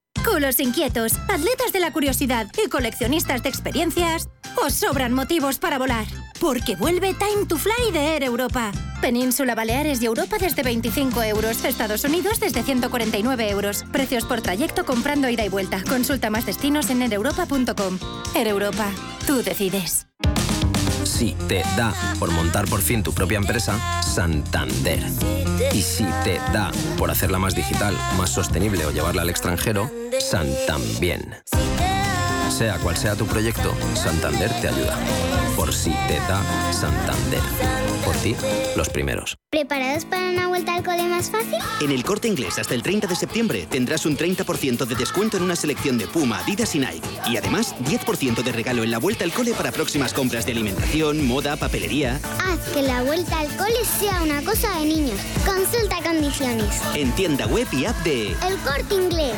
Culos inquietos, atletas de la curiosidad y coleccionistas de experiencias, os sobran motivos para volar. Porque vuelve Time to Fly de Air Europa. Península Baleares y Europa desde 25 euros. Estados Unidos desde 149 euros. Precios por trayecto comprando ida y vuelta. Consulta más destinos en aereuropa.com. Air Europa. Tú decides. Si te da por montar por fin tu propia empresa, Santander. Y si te da por hacerla más digital, más sostenible o llevarla al extranjero, Santambién. Sea cual sea tu proyecto, Santander te ayuda. Por si te da Santander. Por ti, los primeros. ¿Preparados para una vuelta al cole más fácil? En el corte inglés hasta el 30 de septiembre tendrás un 30% de descuento en una selección de Puma, Adidas y Nike. Y además 10% de regalo en la vuelta al cole para próximas compras de alimentación, moda, papelería. Haz que la vuelta al cole sea una cosa de niños. Consulta condiciones. En tienda web y app de El corte inglés.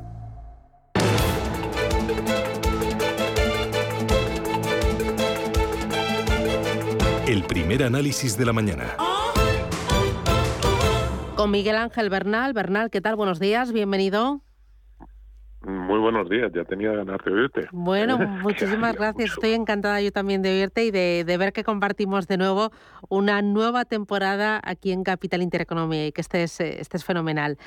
El primer análisis de la mañana. Con Miguel Ángel Bernal. Bernal, ¿qué tal? Buenos días, bienvenido. Muy buenos días, ya tenía ganas de oírte. Bueno, muchísimas gracias. Estoy encantada yo también de oírte y de, de, ver que compartimos de nuevo una nueva temporada aquí en Capital Intereconomía y que estés, estés fenomenal.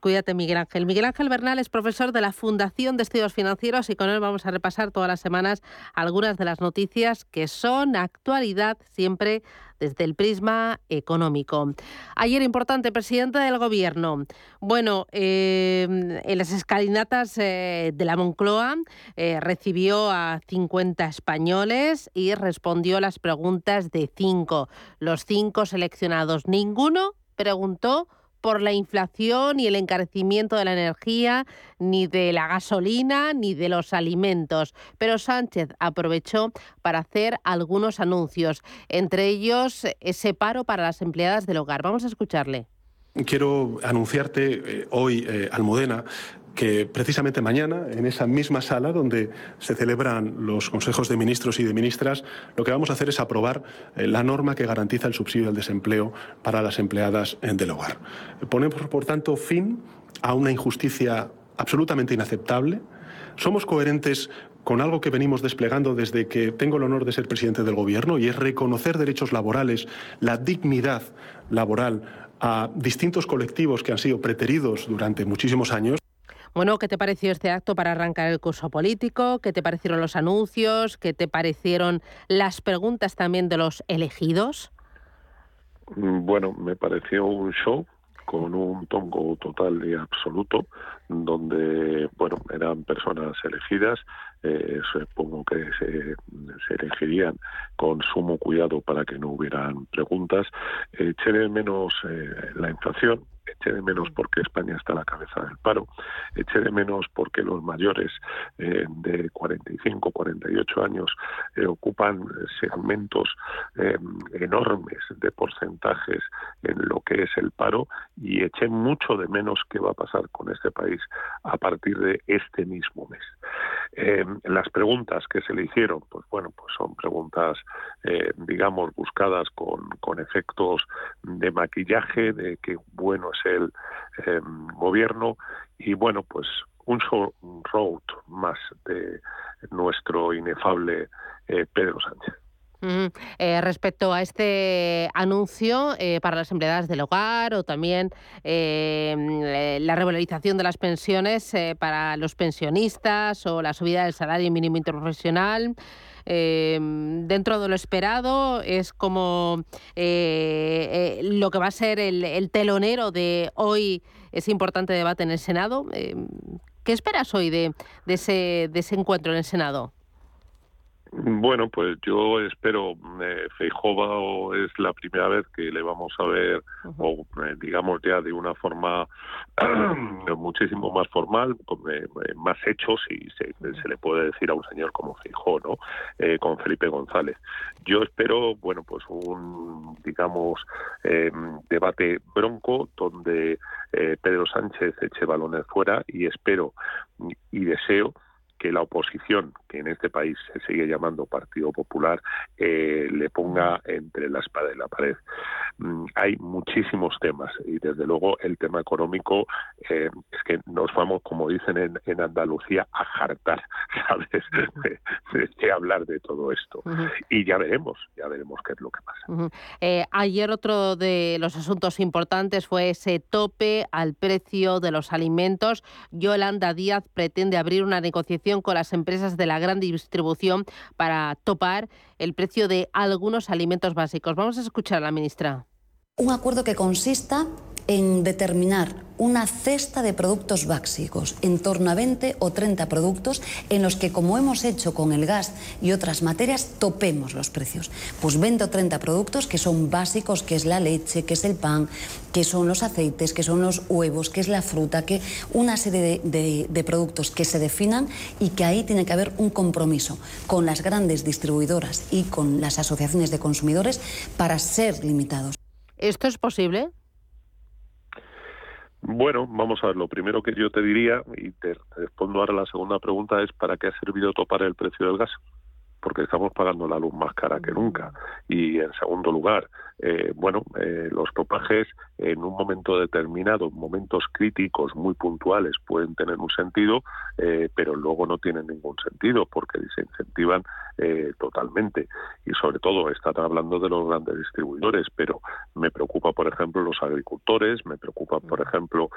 Cuídate, Miguel Ángel. Miguel Ángel Bernal es profesor de la Fundación de Estudios Financieros y con él vamos a repasar todas las semanas algunas de las noticias que son actualidad siempre desde el prisma económico. Ayer, importante, presidente del Gobierno. Bueno, eh, en las escalinatas eh, de la Moncloa eh, recibió a 50 españoles y respondió las preguntas de cinco. Los cinco seleccionados, ninguno preguntó por la inflación y el encarecimiento de la energía, ni de la gasolina, ni de los alimentos. Pero Sánchez aprovechó para hacer algunos anuncios, entre ellos ese paro para las empleadas del hogar. Vamos a escucharle. Quiero anunciarte eh, hoy, eh, Almudena, que precisamente mañana, en esa misma sala donde se celebran los consejos de ministros y de ministras, lo que vamos a hacer es aprobar eh, la norma que garantiza el subsidio al desempleo para las empleadas del hogar. Ponemos, por tanto, fin a una injusticia absolutamente inaceptable. Somos coherentes con algo que venimos desplegando desde que tengo el honor de ser presidente del Gobierno y es reconocer derechos laborales, la dignidad laboral a distintos colectivos que han sido preteridos durante muchísimos años. Bueno, ¿qué te pareció este acto para arrancar el curso político? ¿Qué te parecieron los anuncios? ¿Qué te parecieron las preguntas también de los elegidos? Bueno, me pareció un show con un tongo total y absoluto, donde, bueno, eran personas elegidas, eh, supongo que se, se, elegirían con sumo cuidado para que no hubieran preguntas. De menos eh, la inflación, eché de menos porque España está a la cabeza del paro, eché de menos porque los mayores eh, de 45, 48 años eh, ocupan segmentos eh, enormes de porcentajes en lo que es el paro y eché mucho de menos qué va a pasar con este país a partir de este mismo mes. las preguntas que se le hicieron, pues bueno, pues son preguntas, digamos, buscadas con, con efectos de maquillaje, de que bueno es el eh, gobierno y bueno, pues un road más de nuestro inefable eh, Pedro Sánchez. Eh, respecto a este anuncio eh, para las empleadas del hogar o también eh, la revalorización de las pensiones para los pensionistas o la subida del salario mínimo interprofesional, dentro de lo esperado es como lo que va a ser el, telonero de hoy ese importante debate en el Senado. ¿Qué esperas hoy de, ese, de ese encuentro en el Senado? Bueno, pues yo espero, eh, Feijova es la primera vez que le vamos a ver, o eh, digamos ya de una forma muchísimo más formal, con eh, más hechos, y se, le puede decir a un señor como Feijó, ¿no? Eh, con Felipe González. Yo espero, bueno, pues un, digamos, debate bronco donde Pedro Sánchez eche balones fuera y espero y deseo que la oposición, que en este país se sigue llamando Partido Popular, eh, le ponga entre la espada y la pared. Mm, hay muchísimos temas y desde luego el tema económico eh, es que nos vamos, como dicen en, en Andalucía, a jartar, ¿sabes? de, hablar de todo esto. Y ya veremos, ya veremos qué es lo que pasa. Eh, ayer otro de los asuntos importantes fue ese tope al precio de los alimentos. Yolanda Díaz pretende abrir una negociación con las empresas de la gran distribución para topar el precio de algunos alimentos básicos. Vamos a escuchar a la ministra. Un acuerdo que consista en determinar una cesta de productos básicos, en torno a 20 o 30 productos en los que, como hemos hecho con el gas y otras materias, topemos los precios. Pues 20 o 30 productos que son básicos, que es la leche, que es el pan, que son los aceites, que son los huevos, que es la fruta, que una serie de, de productos que se definan y que ahí tiene que haber un compromiso con las grandes distribuidoras y con las asociaciones de consumidores para ser limitados. ¿Esto es posible? Bueno, vamos a ver, lo primero que yo te diría, y te respondo ahora la segunda pregunta, es ¿para qué ha servido topar el precio del gas? porque estamos pagando la luz más cara que nunca. Y en segundo lugar, eh, bueno, eh, los topajes en un momento determinado, momentos críticos muy puntuales pueden tener un sentido, eh, pero luego no tienen ningún sentido porque se incentivan totalmente. Y sobre todo, están hablando de los grandes distribuidores, pero me preocupa, por ejemplo, los agricultores, me preocupa, por ejemplo,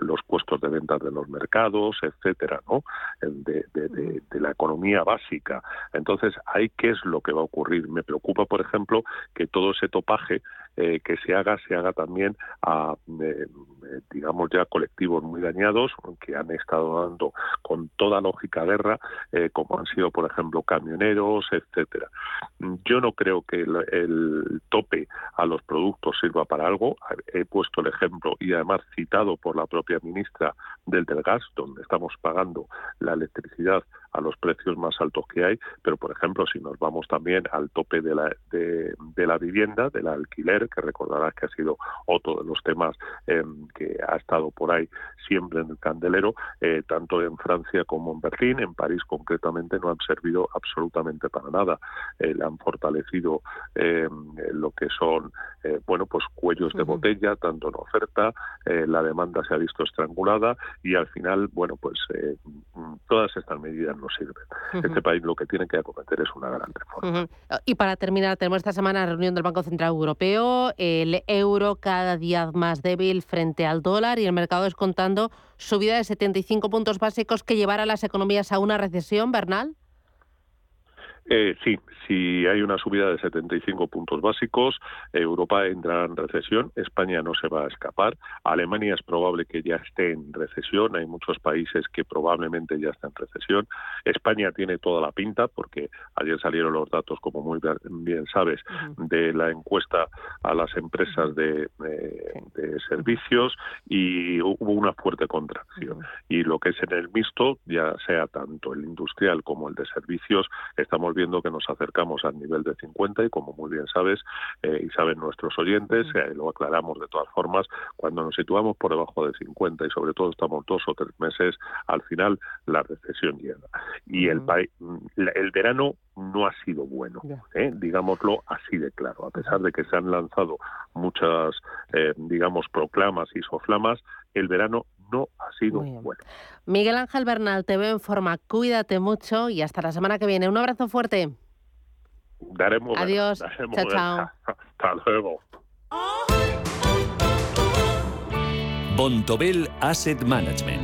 los puestos de ventas de los mercados, etcétera, ¿no? De, de la economía básica. Entonces, ¿ahí qué es lo que va a ocurrir? Me preocupa, por ejemplo, que todo ese topaje eh, que se haga, se haga también a, eh, digamos, ya colectivos muy dañados, que han estado dando con toda lógica guerra, eh, como han sido, por ejemplo, camioneros, etcétera. Yo no creo que el, tope a los productos sirva para algo. He puesto el ejemplo y además citado por la propia ministra del del gas, donde estamos pagando la electricidad a los precios más altos que hay, pero por ejemplo, si nos vamos también al tope de la, de, de la vivienda, del alquiler, que recordarás que ha sido otro de los temas em, que ha estado por ahí siempre en el candelero, eh, tanto en Francia como en Berlín, en París concretamente, no han servido absolutamente para nada. Eh, han fortalecido em, lo que son, eh, bueno, pues cuellos de botella, tanto en oferta, la demanda se ha visto estrangulada y al final, bueno, pues todas estas medidas no sirven. Este país lo que tiene que acometer es una gran reforma. Y para terminar, tenemos esta semana reunión del Banco Central Europeo, el euro cada día más débil frente al dólar y el mercado descontando subida de 75 puntos básicos que llevará a las economías a una recesión, Bernal. Eh, sí, si hay una subida de 75 puntos básicos, Europa entrará en recesión, España no se va a escapar, Alemania es probable que ya esté en recesión, hay muchos países que probablemente ya están en recesión, España tiene toda la pinta, porque ayer salieron los datos, como muy bien sabes, de la encuesta a las empresas de, servicios y hubo una fuerte contracción. Y lo que es en el mixto, ya sea tanto el industrial como el de servicios, estamos viendo que nos acercamos al nivel de 50 y como muy bien sabes eh, y saben nuestros oyentes, eh, lo aclaramos de todas formas, cuando nos situamos por debajo de 50 y sobre todo estamos dos o tres meses, al final la recesión llega. Y el, el verano no ha sido bueno, ¿eh? digámoslo así de claro, a pesar de que se han lanzado muchas, digamos, proclamas y soflamas, el verano no ha sido bueno. Miguel Ángel Bernal, te veo en forma, cuídate mucho y hasta la semana que viene. Un abrazo fuerte daremos Adiós. chao, chao. Hasta luego. Bontobel Asset Management.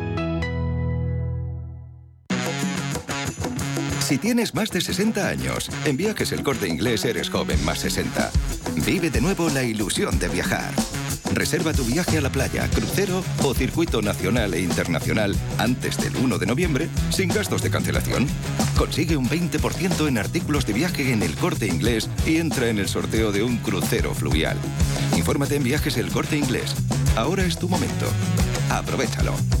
Si tienes más de 60 años, en Viajes El Corte Inglés eres joven más 60. Vive de nuevo la ilusión de viajar. Reserva tu viaje a la playa, crucero o circuito nacional e internacional antes del 1 de noviembre sin gastos de cancelación. Consigue un 20% en artículos de viaje en el corte inglés y entra en el sorteo de un crucero fluvial. Infórmate en viajes el corte inglés. Ahora es tu momento. Aprovechalo.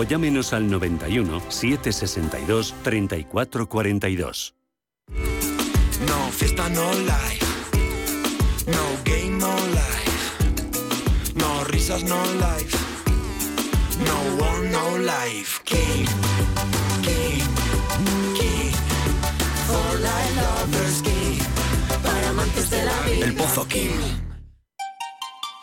o llámenos al 91 762 3442. No fiesta, no life. No game, no life. No risas, no life. No one, no life. King, king, king. For life lovers, king. Para amantes de la vida. El Pozo King.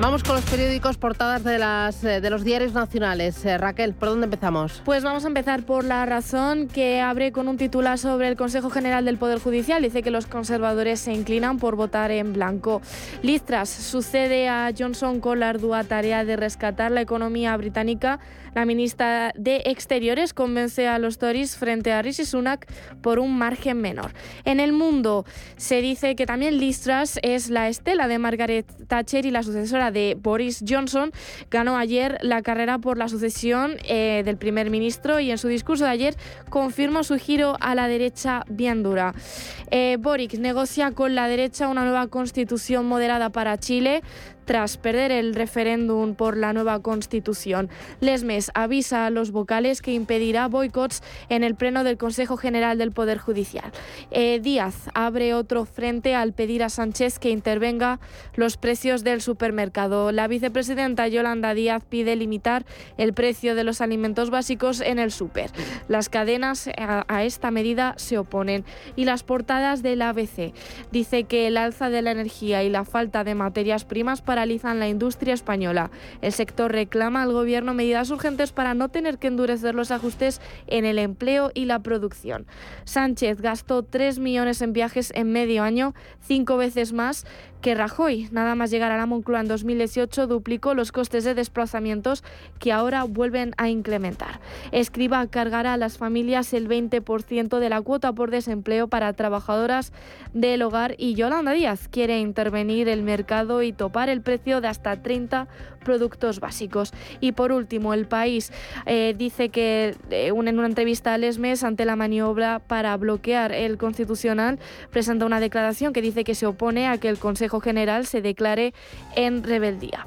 Vamos con los periódicos portadas de, las, eh, de los diarios nacionales. Eh, Raquel, ¿por dónde empezamos? Pues vamos a empezar por La Razón, que abre con un titular sobre el Consejo General del Poder Judicial. Dice que los conservadores se inclinan por votar en blanco. Listras sucede a Johnson con la ardua tarea de rescatar la economía británica. La ministra de Exteriores convence a los Tories frente a Rishi Sunak por un margen menor. En el mundo se dice que también Listras es la estela de Margaret Thatcher y la sucesora de Boris Johnson. Ganó ayer la carrera por la sucesión eh, del primer ministro y en su discurso de ayer confirmó su giro a la derecha bien dura. Eh, Boric negocia con la derecha una nueva constitución moderada para Chile tras perder el referéndum por la nueva constitución. Lesmes avisa a los vocales que impedirá boicots en el pleno del Consejo General del Poder Judicial. Eh, Díaz abre otro frente al pedir a Sánchez que intervenga los precios del supermercado. La vicepresidenta Yolanda Díaz pide limitar el precio de los alimentos básicos en el super. Las cadenas a, a esta medida se oponen y las portadas del ABC dice que el alza de la energía y la falta de materias primas para paralizan la industria española. El sector reclama al Gobierno medidas urgentes para no tener que endurecer los ajustes en el empleo y la producción. Sánchez gastó 3 millones en viajes en medio año, cinco veces más que Rajoy, nada más llegar a la Moncloa en 2018, duplicó los costes de desplazamientos que ahora vuelven a incrementar. Escriba cargará a las familias el 20% de la cuota por desempleo para trabajadoras del hogar y Yolanda Díaz quiere intervenir el mercado y topar el precio de hasta 30 productos básicos. Y por último, el país eh, dice que eh, en una entrevista al ESMES ante la maniobra para bloquear el constitucional presenta una declaración que dice que se opone a que el Consejo General se declare en rebeldía.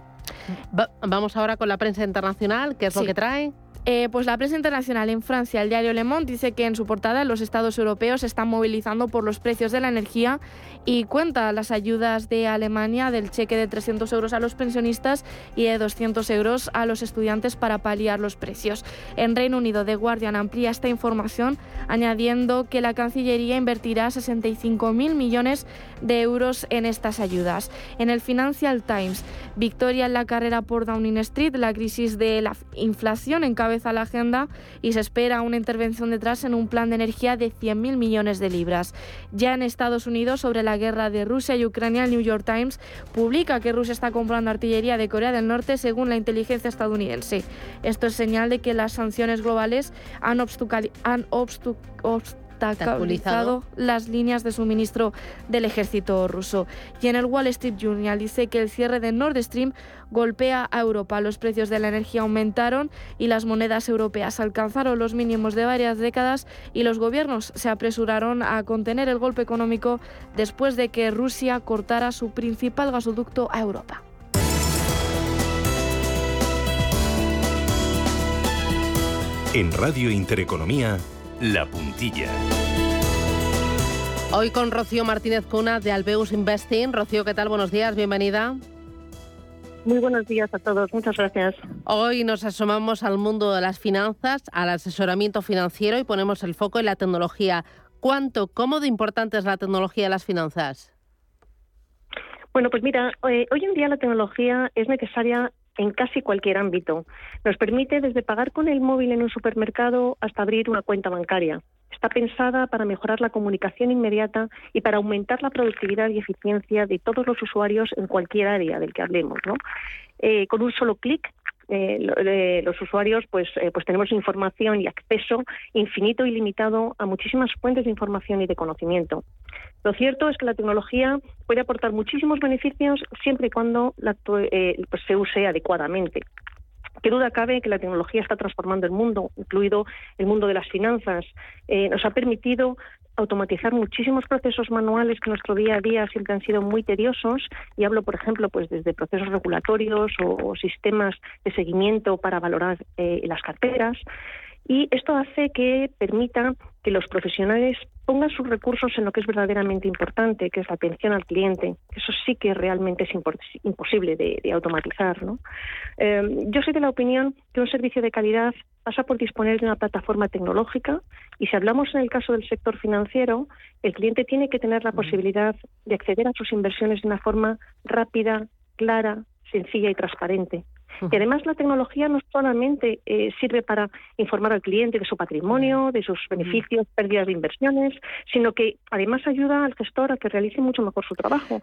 vamos ahora con la prensa internacional, ¿qué es lo que trae? Eh, pues la prensa internacional en Francia, el diario Le Monde, dice que en su portada los estados europeos están movilizando por los precios de la energía y cuenta las ayudas de Alemania del cheque de 300 euros a los pensionistas y de 200 euros a los estudiantes para paliar los precios. En Reino Unido, The Guardian amplía esta información añadiendo que la Cancillería invertirá 65.000 millones de euros en estas ayudas. En el Financial Times, victoria en la carrera por Downing Street, la crisis de la inflación en a la agenda y se espera una intervención detrás en un plan de energía de 100.000 millones de libras. Ya en Estados Unidos, sobre la guerra de Rusia y Ucrania, el New York Times publica que Rusia está comprando artillería de Corea del Norte según la inteligencia estadounidense. Esto es señal de que las sanciones globales han, han obstaculizado las líneas de suministro del ejército ruso. Y en el Wall Street Journal dice que el cierre de Nord Stream golpea a Europa. Los precios de la energía aumentaron y las monedas europeas alcanzaron los mínimos de varias décadas y los gobiernos se apresuraron a contener el golpe económico después de que Rusia cortara su principal gasoducto a Europa. En Radio Intereconomía, la Puntilla. Hoy con Rocío Martínez Cuna de Albeus Investing. Rocío, ¿qué tal? Buenos días, bienvenida. Muy buenos días a todos, muchas gracias. Hoy nos asomamos al mundo de las finanzas, al asesoramiento financiero y ponemos el foco en la tecnología. ¿Cuánto, cómo de importante es la tecnología en las finanzas? Bueno, pues mira, eh, hoy en día la tecnología es necesaria en casi cualquier ámbito. Nos permite desde pagar con el móvil en un supermercado hasta abrir una cuenta bancaria. Está pensada para mejorar la comunicación inmediata y para aumentar la productividad y eficiencia de todos los usuarios en cualquier área del que hablemos. Eh, con un solo clic eh, los usuarios pues, eh, pues tenemos información y acceso infinito y limitado a muchísimas fuentes de información y de conocimiento. Lo cierto es que la tecnología puede aportar muchísimos beneficios siempre y cuando eh, pues, se use adecuadamente. Qué duda cabe que la tecnología está transformando el mundo, incluido el mundo de las finanzas. Eh, nos ha permitido automatizar muchísimos procesos manuales que en nuestro día a día siempre han sido muy tediosos y hablo por ejemplo pues desde procesos regulatorios o, sistemas de seguimiento para valorar eh, las carteras y esto hace que permita que los profesionales pongan sus recursos en lo que es verdaderamente importante, que es la atención al cliente. Eso sí que realmente es imposible de, automatizar. ¿no? Em, yo soy de la opinión que un servicio de calidad pasa por disponer de una plataforma tecnológica y si hablamos en el caso del sector financiero, el cliente tiene que tener la posibilidad de acceder a sus inversiones de una forma rápida, clara, sencilla y transparente. Y además la tecnología no solamente eh, sirve para informar al cliente de su patrimonio, de sus beneficios, pérdidas de inversiones, sino que además ayuda al gestor a que realice mucho mejor su trabajo,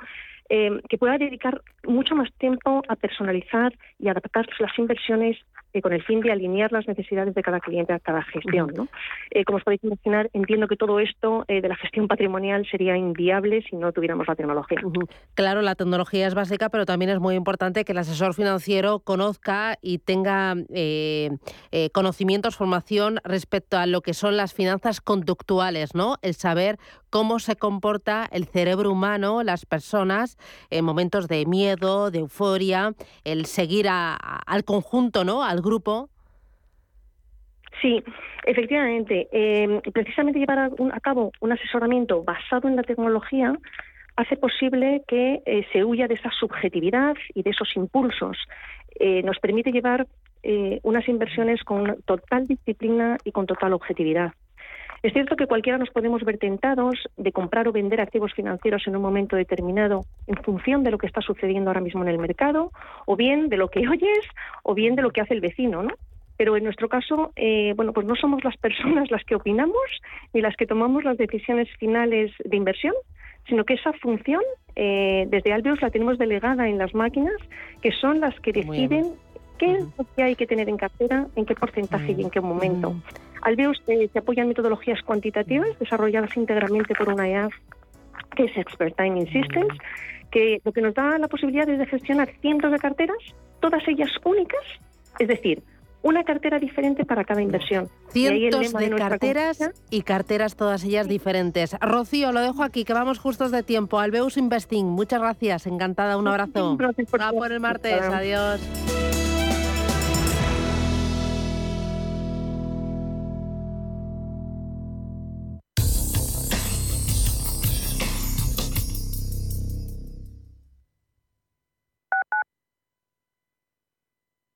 eh, que pueda dedicar mucho más tiempo a personalizar y adaptar las inversiones eh, con el fin de alinear las necesidades de cada cliente a cada gestión. ¿no? como os podéis imaginar, entiendo que todo esto de la gestión patrimonial sería inviable si no tuviéramos la tecnología. Claro, la tecnología es básica, pero también es muy importante que el asesor financiero conozca y tenga eh, eh, conocimientos, formación respecto a lo que son las finanzas conductuales, ¿no? El saber cómo se comporta el cerebro humano, las personas, en momentos de miedo, de euforia, el seguir al conjunto, ¿no? Al grupo. Sí, efectivamente. Eh, precisamente llevar a, cabo un asesoramiento basado en la tecnología hace posible que se huya de esa subjetividad y de esos impulsos eh, nos permite llevar eh, unas inversiones con total disciplina y con total objetividad. Es cierto que cualquiera nos podemos ver tentados de comprar o vender activos financieros en un momento determinado en función de lo que está sucediendo ahora mismo en el mercado, o bien de lo que oyes, o bien de lo que hace el vecino, ¿no? Pero en nuestro caso, eh, bueno, pues no somos las personas las que opinamos ni las que tomamos las decisiones finales de inversión, sino que esa función eh, desde Albios la tenemos delegada en las máquinas, que son las que deciden qué es lo que hay que tener en cartera, en qué porcentaje y en qué momento. Albios eh, se apoya en metodologías cuantitativas desarrolladas íntegramente por una EAF que es Expert Timing Systems, que lo que nos da la posibilidad es de gestionar cientos de carteras, todas ellas únicas, es decir, una cartera diferente para cada inversión. Cientos de, carteras y carteras todas ellas diferentes. Rocío, lo dejo aquí, que vamos justos de tiempo. Albeus Investing, muchas gracias, encantada, un abrazo. Gracias por, por el martes, adiós.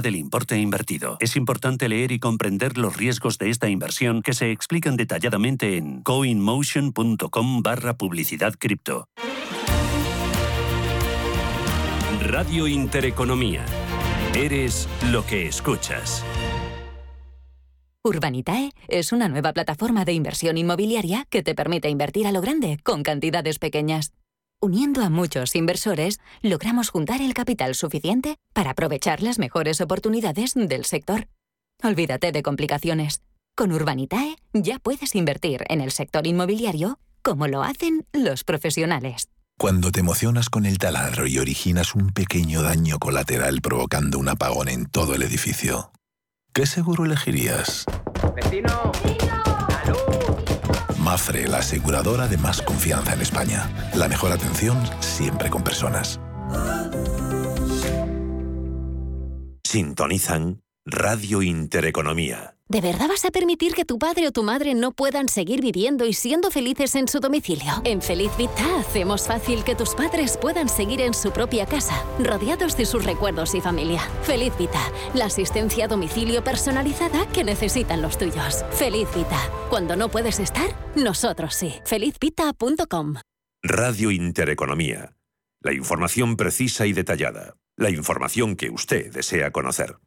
del importe invertido. Es importante leer y comprender los riesgos de esta inversión que se explican detalladamente en coinmotion.com barra publicidad cripto. Radio Intereconomía. Eres lo que escuchas. Urbanitae es una nueva plataforma de inversión inmobiliaria que te permite invertir a lo grande con cantidades pequeñas. Uniendo a muchos inversores, logramos juntar el capital suficiente para aprovechar las mejores oportunidades del sector. Olvídate de complicaciones. Con Urbanitae ya puedes invertir en el sector inmobiliario como lo hacen los profesionales. Cuando te emocionas con el taladro y originas un pequeño daño colateral provocando un apagón en todo el edificio, ¿qué seguro elegirías? ¡Vecino! Mafre, la aseguradora de más confianza en España. La mejor atención siempre con personas. Sintonizan Radio Intereconomía. ¿De verdad vas a permitir que tu padre o tu madre no puedan seguir viviendo y siendo felices en su domicilio? En Feliz Vita hacemos fácil que tus padres puedan seguir en su propia casa, rodeados de sus recuerdos y familia. Feliz Vita, la asistencia a domicilio personalizada que necesitan los tuyos. Feliz Vita, cuando no puedes estar, nosotros sí. Felizvita.com. Radio Intereconomía. La información precisa y detallada. La información que usted desea conocer.